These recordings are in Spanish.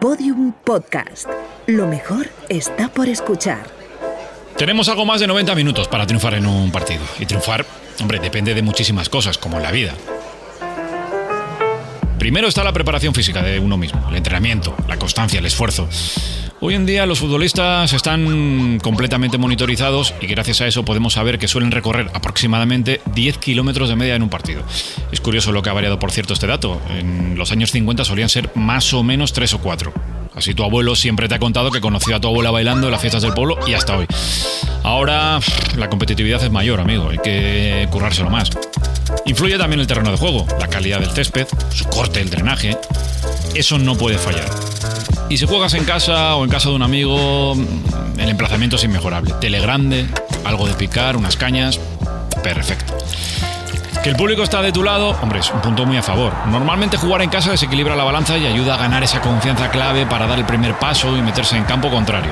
Podium Podcast. Lo mejor está por escuchar. Tenemos algo más de 90 minutos para triunfar en un partido. Y triunfar, hombre, depende de muchísimas cosas, como la vida. Primero está la preparación física de uno mismo, el entrenamiento, la constancia, el esfuerzo. Hoy en día los futbolistas están completamente monitorizados y gracias a eso podemos saber que suelen recorrer aproximadamente 10 kilómetros de media en un partido. Es curioso lo que ha variado, por cierto, este dato. En los años 50 solían ser más o menos 3 o 4. Así tu abuelo siempre te ha contado que conoció a tu abuela bailando en las fiestas del pueblo y hasta hoy. Ahora la competitividad es mayor, amigo, hay que currárselo más. Influye también el terreno de juego, la calidad del césped, su corte, el drenaje. Eso no puede fallar. Y si juegas en casa o en casa de un amigo, el emplazamiento es inmejorable. Tele grande, algo de picar, unas cañas, perfecto. El público está de tu lado, hombre, es un punto muy a favor. Normalmente jugar en casa desequilibra la balanza y ayuda a ganar esa confianza clave para dar el primer paso y meterse en campo contrario.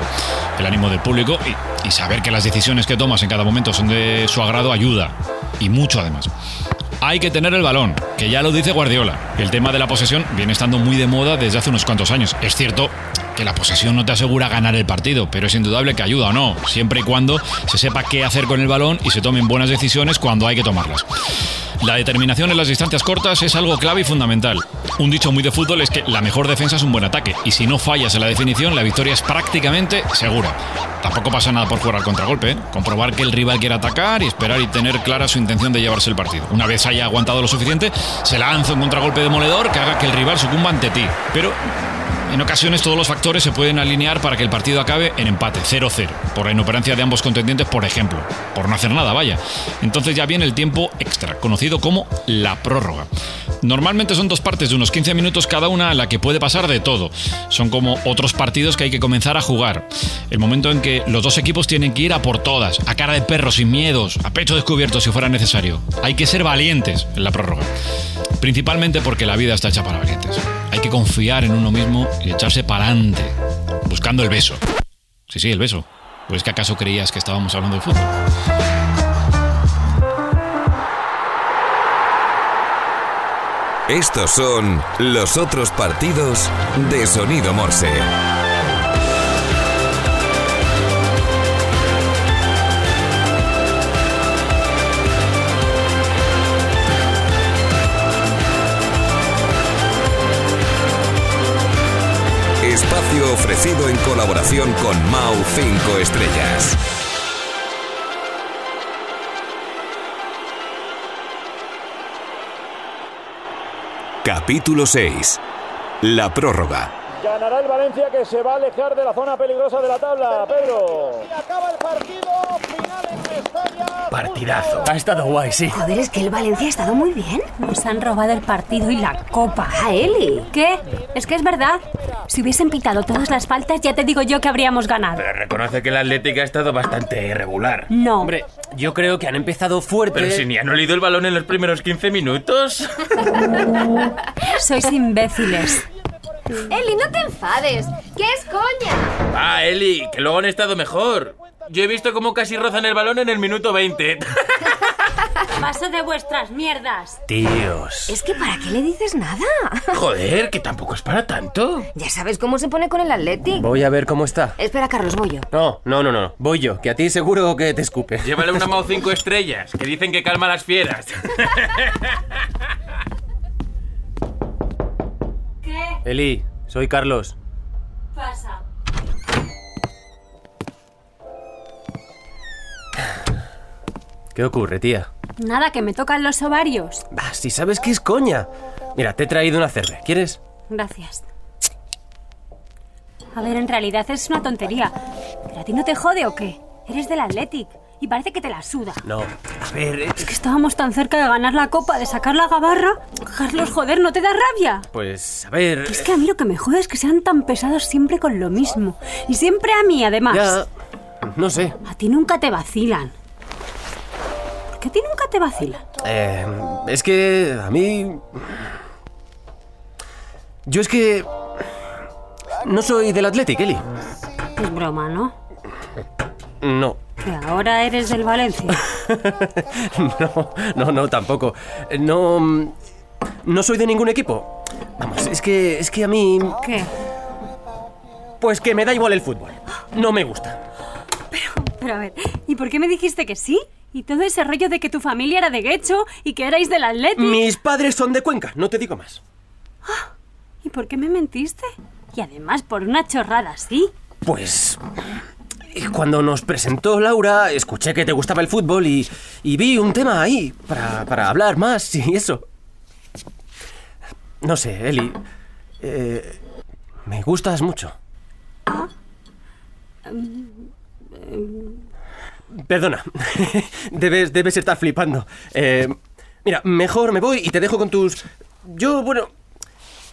El ánimo del público y, y saber que las decisiones que tomas en cada momento son de su agrado ayuda. Y mucho además hay que tener el balón, que ya lo dice Guardiola. El tema de la posesión viene estando muy de moda desde hace unos cuantos años. Es cierto que la posesión no te asegura ganar el partido, pero es indudable que ayuda o no, siempre y cuando se sepa qué hacer con el balón y se tomen buenas decisiones cuando hay que tomarlas. La determinación en las distancias cortas es algo clave y fundamental. Un dicho muy de fútbol es que la mejor defensa es un buen ataque, y si no fallas en la definición, la victoria es prácticamente segura. Tampoco pasa nada por jugar al contragolpe, ¿eh? comprobar que el rival quiere atacar y esperar y tener clara su intención de llevarse el partido. Una vez haya aguantado lo suficiente, se lanza un contragolpe demoledor que haga que el rival sucumba ante ti. Pero en ocasiones todos los factores se pueden alinear para que el partido acabe en empate, 0-0, por la inoperancia de ambos contendientes, por ejemplo, por no hacer nada, vaya. Entonces ya viene el tiempo extra, conocido como la prórroga. Normalmente son dos partes de unos 15 minutos cada una a la que puede pasar de todo. Son como otros partidos que hay que comenzar a jugar. El momento en que los dos equipos tienen que ir a por todas, a cara de perro, sin miedos, a pecho descubierto si fuera necesario. Hay que ser valientes en la prórroga. Principalmente porque la vida está hecha para valientes. Hay que confiar en uno mismo y echarse para adelante, buscando el beso. Sí, sí, el beso. Pues que acaso creías que estábamos hablando de fútbol. Estos son los otros partidos de Sonido Morse. Colaboración con Mau 5 Estrellas. Capítulo 6. La prórroga. Ganará el Valencia que se va a alejar de la zona peligrosa de la tabla, Pedro. Y acaba el partido, final en Mestalla. Partidazo. Ha estado guay, sí. Joder, es que el Valencia ha estado muy bien. Nos han robado el partido y la copa. A Eli. ¿Qué? Es que es verdad. Si hubiesen pitado todas las faltas, ya te digo yo que habríamos ganado. Pero reconoce que el Atlético ha estado bastante irregular. No. Hombre, yo creo que han empezado fuerte. Pero si ni han olido el balón en los primeros 15 minutos. Sois imbéciles. Eli, no te enfades. ¿Qué es coña? Ah, Eli, que luego han estado mejor. Yo he visto cómo casi rozan el balón en el minuto 20. Paso de vuestras mierdas. Tíos. Es que ¿para qué le dices nada? Joder, que tampoco es para tanto. Ya sabes cómo se pone con el Athletic. Voy a ver cómo está. Espera, Carlos, voy yo. No, no, no, no. Voy yo, que a ti seguro que te escupe. Llévale una Mau 5 estrellas, que dicen que calma a las fieras. ¿Qué Eli, soy Carlos. pasa? ¿Qué ocurre, tía? Nada, que me tocan los ovarios. Bah, si sabes que es coña. Mira, te he traído una cerve. ¿Quieres? Gracias. A ver, en realidad es una tontería. ¿Pero a ti no te jode o qué? Eres del Athletic y parece que te la suda. No. A ver, eh, Es que estábamos tan cerca de ganar la copa, de sacar la gabarra. Carlos, joder, ¿no te da rabia? pues, a ver... Es que a mí lo que me jode es que sean tan pesados siempre con lo mismo. Y siempre a mí, además. Ya... No sé. A ti nunca te vacilan. ¿Por qué a ti nunca te vacilan? Eh, es que a mí... Yo es que... No soy del Athletic, Eli. Es broma, ¿no? No. Que ahora eres del Valencia. No, no, no, tampoco. No... No soy de ningún equipo. Vamos, es que... Es que a mí... ¿Qué? Pues que me da igual el fútbol. No me gusta. Pero a ver, ¿y por qué me dijiste que sí? Y todo ese rollo de que tu familia era de Guecho y que erais del Athletic. Mis padres son de Cuenca, no te digo más. ¿Y por qué me mentiste? Y además por una chorrada así. Pues... Cuando nos presentó Laura, escuché que te gustaba el fútbol y, y vi un tema ahí para, para hablar más y eso. No sé, Eli. eh, me gustas mucho. Perdona. debes, debes estar flipando. Eh, mira, mejor me voy y te dejo con tus... Yo, bueno...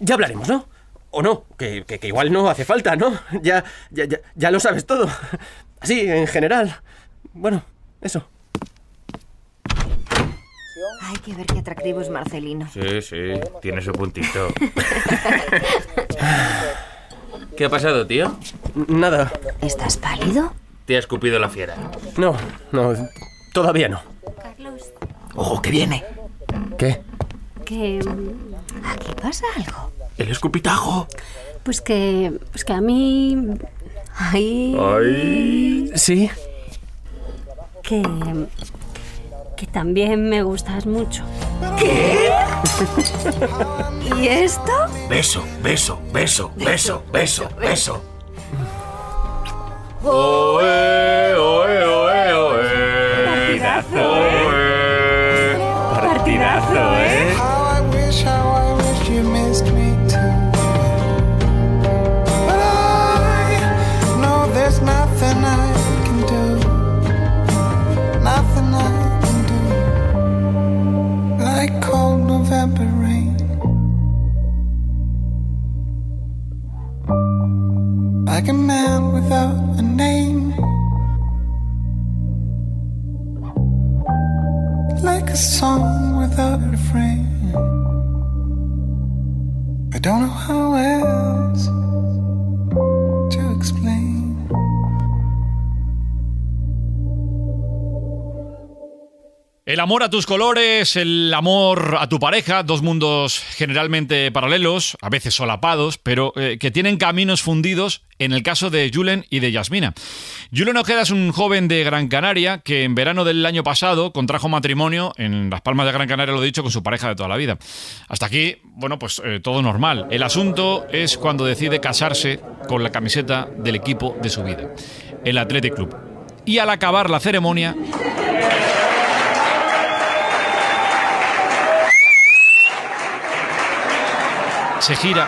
Ya hablaremos, ¿no? O no, que, que- que igual no hace falta, ¿no? Ya, ya, ya, ya lo sabes todo. Así, en general. Bueno, eso. Hay que ver qué atractivo es Marcelino. Sí, sí, tiene su puntito. ¿Qué ha pasado, tío? Nada. ¿Estás pálido? Te ha escupido la fiera. No, no, todavía no. Carlos, Ojo, que viene. ¿Qué? que... mm, ¿Aquí pasa algo? El escupitajo. Pues que... Pues que a mí... Ay. Ay. ¿Sí? Que... Que también me gustas mucho. ¿Y esto? Beso, beso, beso, beso, beso, beso. Oe, oe, oe, oe. Partidazo, Oe. Partidazo, ¿eh? El amor a tus colores, el amor a tu pareja, dos mundos generalmente paralelos, a veces solapados, pero eh, que tienen caminos fundidos en el caso de Julen y de Yasmina. Julen Ojeda es un joven de Gran Canaria que en verano del año pasado contrajo matrimonio en Las Palmas de Gran Canaria, lo dicho, con su pareja de toda la vida. Hasta aquí, bueno, pues eh, todo normal. El asunto es cuando decide casarse con la camiseta del equipo de su vida, el Athletic Club. Y al acabar la ceremonia, se gira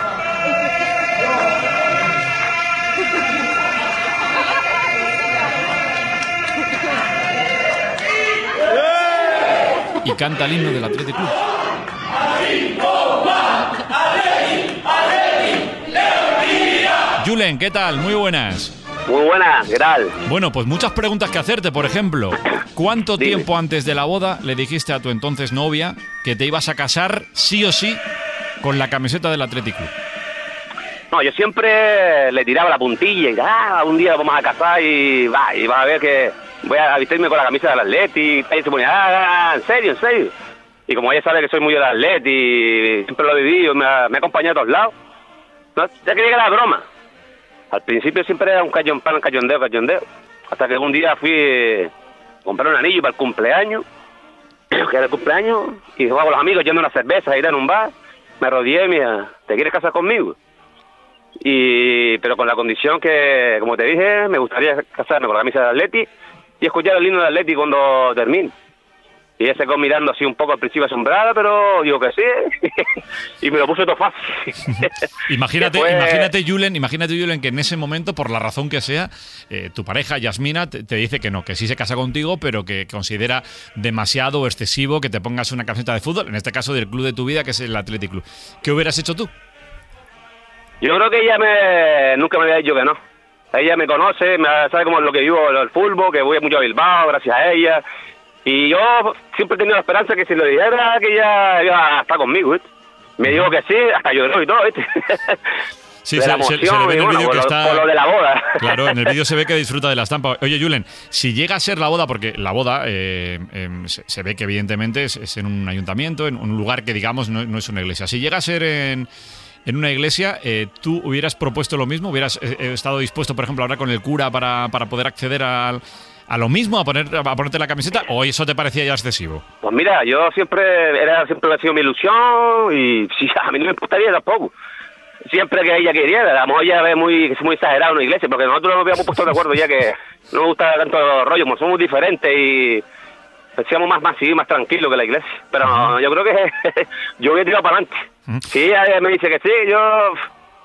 y canta el himno del Athletic Club. Julen, ¿qué tal? Muy buenas. Muy buenas, ¿qué tal? Bueno, pues muchas preguntas que hacerte. Por ejemplo, ¿cuánto Dime. tiempo antes de la boda le dijiste a tu entonces novia que te ibas a casar sí o sí con la camiseta del Athletic Club? No, yo siempre le tiraba la puntilla y ah, un día vamos a casar y va, y vas a ver que voy a vestirme con la camisa del Atleti. Y se ponía, ah, en serio, en serio. Y como ella sabe que soy muy del Atleti, siempre lo he vivido, me ha, acompañado a todos lados. No, ya creía que era broma. Al principio siempre era un cayón pan, cayondeo, cayondeo. Hasta que un día fui a comprar un anillo para el cumpleaños, que era el cumpleaños, y jugaba con los amigos yendo a una cerveza, ir a un bar. Me rodeé, mira, ¿te quieres casar conmigo? y pero con la condición que, como te dije, me gustaría casarme con la camisa del Atleti y escuchar el himno del Atleti cuando termine. Y ella se quedó mirando así un poco al principio asombrada, pero digo que sí. y me lo puso todo fácil. Imagínate, Después- imagínate, Julen, imagínate, Julen, que en ese momento, por la razón que sea, eh, tu pareja, Yasmina, te, te dice que no, que sí se casa contigo, pero que considera demasiado o excesivo que te pongas una camiseta de fútbol, en este caso del club de tu vida, que es el Athletic Club. ¿Qué hubieras hecho tú? Yo creo que ella me, nunca me había dicho que no. Ella me conoce, me sabe cómo es lo que vivo el fútbol, que voy mucho a Bilbao gracias a ella. Y yo siempre he tenido la esperanza que si lo dijera, que ella iba a estar conmigo, ¿viste? Me dijo que sí, hasta lloró y todo, ¿viste? Sí, se, la se- se le ve en el bueno, vídeo que está. por lo de la boda. Claro, en el vídeo se ve que disfruta de la estampa. Oye, Julen, si llega a ser la boda, porque la boda eh, em, se, se ve que evidentemente es, es en un ayuntamiento, en un lugar que digamos no, no es una iglesia. Si llega a ser en, en una iglesia, eh, ¿tú hubieras propuesto lo mismo? ¿Hubieras eh, eh, estado dispuesto, por ejemplo, a hablar con el cura para, para poder acceder al- a lo mismo, a, poner, a ponerte la camiseta? ¿O eso te parecía ya excesivo? Pues mira, yo siempre, era siempre ha sido mi ilusión y sí, a mí no me importaría tampoco. Siempre que ella quería, a lo mejor ella ve muy, es muy exagerado en una iglesia, porque nosotros nos habíamos puesto de acuerdo ya que no me gusta tanto los rollos, somos diferentes y seamos más, sí, más tranquilos que la iglesia. Pero no, yo creo que yo hubiera tirado para adelante. Si ella me dice que sí, yo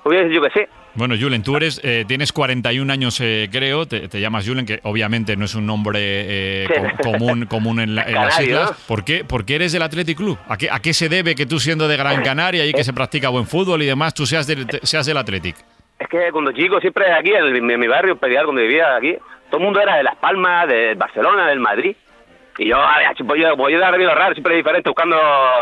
hubiera dicho que sí. Bueno, Julen, tú eres, eh, tienes 41 años, eh, creo, te, te llamas Julen, que obviamente no es un nombre eh, com- común, común en, la- en las islas. ¿no? ¿Por qué, por qué eres del Athletic Club? ¿A qué, ¿A qué se debe que tú siendo de Gran Canaria y que se practica buen fútbol y demás, tú seas del, seas del Athletic? Es que cuando chico, siempre aquí, en, mi, en mi barrio, Pedial, donde vivía aquí, todo el mundo era de Las Palmas, de Barcelona, del Madrid. Y yo, a ver, yo, pues yo era medio raro, siempre diferente, buscando,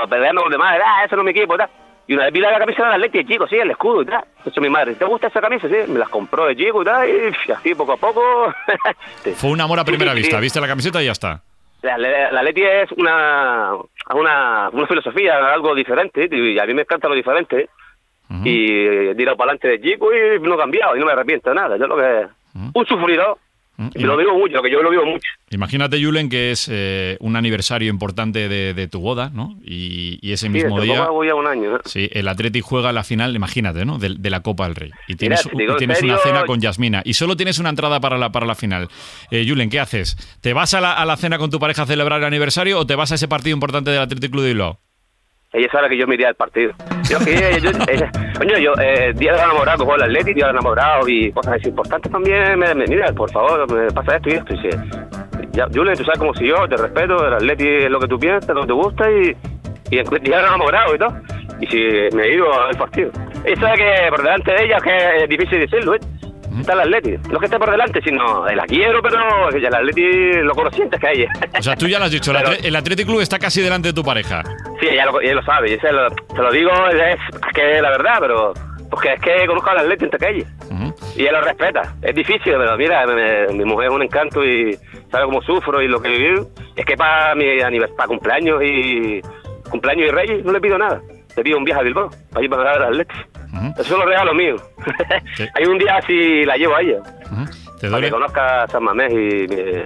peleando con los demás, ah, ese no es mi equipo, tal. Y una vez vi la camisa del Atleti de chico, sí, el escudo y tal. Entonces mi madre, ¿te gusta esa camisa? Sí, me las compró de chico y tal, y así poco a poco. Fue un amor a primera sí, vista, sí. viste la camiseta y ya está. La, la, la Atleti es una, una, una filosofía, algo diferente, y a mí me encanta lo diferente. Y he tirado para adelante de chico y no he cambiado, y no me arrepiento de nada. Yo lo que un sufridor, y lo digo mucho, que yo lo vivo mucho. Imagínate, Julen, que es eh, un aniversario importante de, de tu boda, ¿no? Y, y ese mismo día... hago ya un año. ¿eh? Sí, el Athletic juega la final, imagínate, ¿no? De, de la Copa del Rey. Y tienes, digo y una cena con Yasmina. Y solo tienes una entrada para la, para la final. Eh, Julen, ¿qué haces? ¿Te vas a la, a la cena con tu pareja a celebrar el aniversario o te vas a ese partido importante del Athletic Club de Bilbao? Ella sabe que yo me iría al partido. Yo, yo, ella- coño, yo, eh, día de enamorado, que juego al Atleti, día de enamorado y cosas así importantes también. Me, me- mira, por favor, me pasa esto y esto. Y ya, Julen, tú sabes como si yo, te respeto, el Atleti es lo que tú piensas, lo que te gusta y, y día de enamorado y todo. Y si me ido al partido. Ella sabe que por delante de ella, que es difícil decirlo, ¿eh? Está el Atleti. No es que esté por delante, sino la quiero, pero el Atleti lo conociente es que hay. O sea, tú ya lo has dicho, el, Pero- el Athletic Club está casi delante de tu pareja. Sí, ella lo, ella lo sabe, y se lo, se lo digo, es, es que la verdad, pero porque es que conozco al atleta en calle y ella lo respeta. Es difícil, pero mira, me- me- mi mujer es un encanto y sabe cómo sufro y lo que he vivido. Es que para mi aniversario, para cumpleaños y cumpleaños y reyes no le pido nada. Le pido un viaje a Bilbao, para ir para ver al atleta. Eso es lo regalo mío. Hay un día así la llevo a ella. ¿Te Para duele? que conozca San Mamés y eh,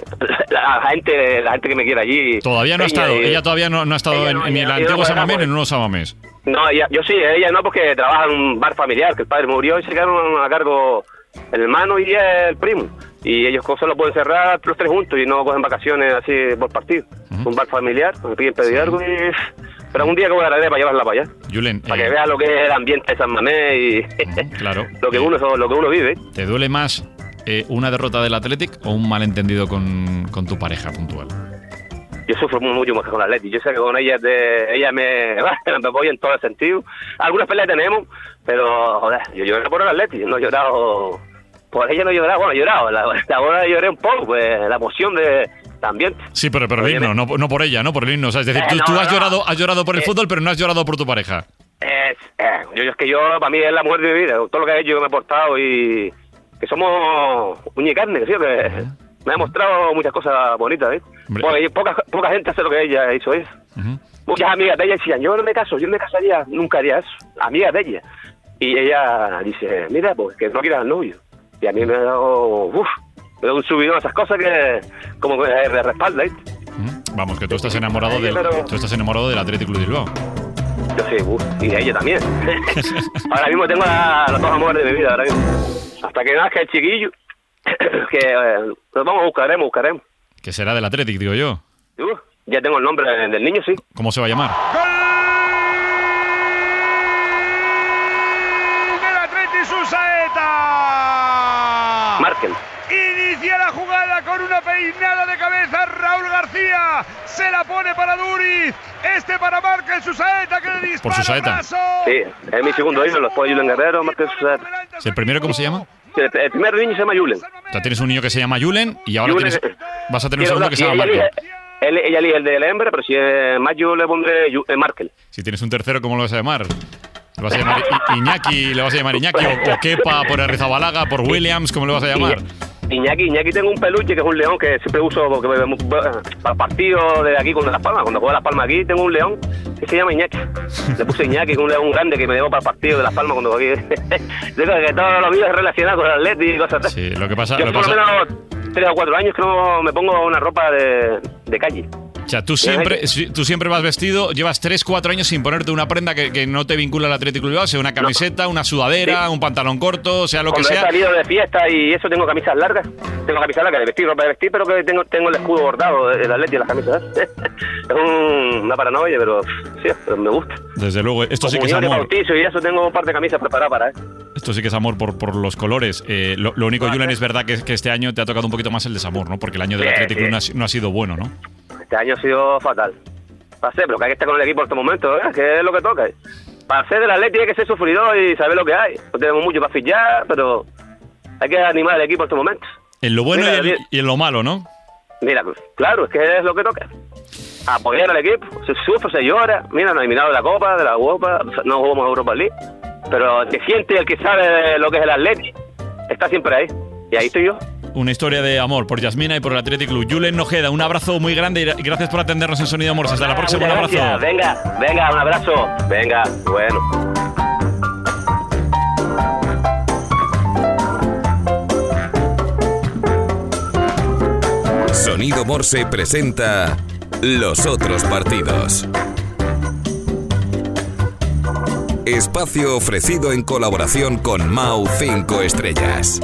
la, gente la gente que me quiere allí. Todavía no ha estado, y- ella todavía no, no ha estado en, no, en ella- el antiguo no Samamés podrá, ni en un nuevo Samamés. No, ella- yo sí, ella no, porque trabaja en un bar familiar, que el padre murió y se quedaron a cargo el hermano y el primo. Y ellos solo pueden cerrar los tres juntos y no cogen vacaciones así por partido. Un bar familiar, me piden pedir algo y... Pero algún día la para llevarla para allá. Julen, Para eh, que vea lo que es el ambiente de San Mamés y claro. lo que uno lo que uno vive. ¿Te duele más eh, una derrota del Athletic o un malentendido con, con tu pareja puntual? Yo sufro mu- mucho más que con la Leti. Yo sé que con ella, de, ella me, me apoya en todo el sentido. Algunas peleas tenemos, pero joder, yo lloré por el Atleti, no he llorado. Por ella no he llorado, bueno, he llorado. La, la lloré un poco, pues la emoción de también. Sí, pero, pero el himno, no, no por ella, no por el himno. O sea, es decir, Eh, tú, no, tú no, has, no. llorado, has llorado por el Eh. fútbol, pero no has llorado por tu pareja. Es, eh, yo, es que yo, para mí es la mujer de mi vida, todo lo que ha hecho, que me ha aportado y que somos uña y carne, que me ha mostrado muchas cosas bonitas, ¿eh? Porque poca, poca gente hace lo que ella hizo eso. Muchas amigas de ella decían, yo no me caso, yo no me casaría, nunca haría eso. Amigas de ella. Y ella dice, mira, pues que no quieras al novio. Y a mí me ha dado, uff, un subidón esas cosas que como que me respalda, ¿eh? Vamos, que tú estás enamorado del, pero- tú estás enamorado del Athletic Club de Bilbao. Yo sí, uf, y de ella también. ahora mismo tengo la- los dos amores de mi vida, ahora mismo. Hasta que nazca el chiquillo, que eh, nos vamos, buscaremos, buscaremos. Que será del Athletic, digo yo. Uf, ya tengo el nombre del niño, sí. ¿Cómo se va a llamar? del Atleti Susaeta. Markel. Inicia la jugada con una peinada de cabeza Raúl García. Se la pone para Duriz. Este para Markel Susaeta que le dispara. Por Susaeta. brazo. Sí, es mi segundo hijo, después Julen Guerrero, Markel Susaeta. ¿El primero cómo se llama? El, el primer niño se llama Julen. O sea, tienes un niño que se llama Julen y ahora Julen, tienes, vas a tener un segundo que se y llama elige- él- ella elige el de la hembra, pero si es más yo le pondré eh, Markel. Si tienes un tercero, ¿cómo lo vas a llamar? ¿Le vas a llamar I- Iñaki? ¿Le vas a llamar Iñaki? ¿O, o Kepa por Arrizabalaga? ¿Por Williams? ¿Cómo le vas a llamar? Iñaki, Iñaki tengo un peluche que es un león que siempre uso porque me- para partidos de aquí con Las Palmas. Cuando juego Las Palmas aquí tengo un león que se llama Iñaki. Le puse Iñaki, que es un león grande que me llevo para el partido de Las Palmas cuando aquí. Yo creo que todos los vídeos relacionados con el Atleti y cosas así. Sí, lo que pasa, Yo lo que por lo pasa- menos tres o cuatro años que no me pongo una ropa de, de calle. O sea, tú siempre, si- tú siempre vas vestido, llevas 3, 4 años sin ponerte una prenda que, que no te vincula al Atlético Bilbao, sea una camiseta, una sudadera, un pantalón corto, sea lo que Cuando he sea. salido de fiesta y eso tengo camisas largas. Tengo camisas largas de vestir, ropa de vestir, pero que tengo, tengo el escudo bordado del Atleti en las camisas. es un- una paranoia, pero sí, pero me gusta. Desde luego, esto sí que es amor. bautizo y eso tengo un par de camisas preparadas para, ¿eh? Esto sí que es amor por, por los colores. Eh, lo, lo único, Julen, es verdad que, que este año te ha tocado un poquito más el desamor, ¿no? Porque el año del Sí, Atlético sí. no, ha, no ha sido bueno, ¿no? Este año ha sido fatal. Ser, pero que hay que estar con el equipo en este momento, ¿eh? Que es lo que toca. Para ser del Atleti hay que ser sufridor y saber lo que hay. No tenemos mucho para fichar, pero hay que animar al equipo en estos momentos. En lo bueno Mira, y, en, y lo malo, ¿no? Mira, claro, es que es lo que toca. Apoyar al equipo, se sufre, se llora. Mira, nos eliminado de la Copa, de la Europa, no jugamos Europa League. Pero el que siente, el que sabe lo que es el Atleti, está siempre ahí. Y ahí estoy yo. Una historia de amor por Yasmina y por el Athletic Club. Julen Nojeda, un abrazo muy grande y gracias por atendernos en Sonido Amor. Hasta la próxima, un abrazo. Venga, venga, un abrazo. Venga, bueno. Sonido Morse presenta los otros partidos. Espacio ofrecido en colaboración con Mau 5 Estrellas.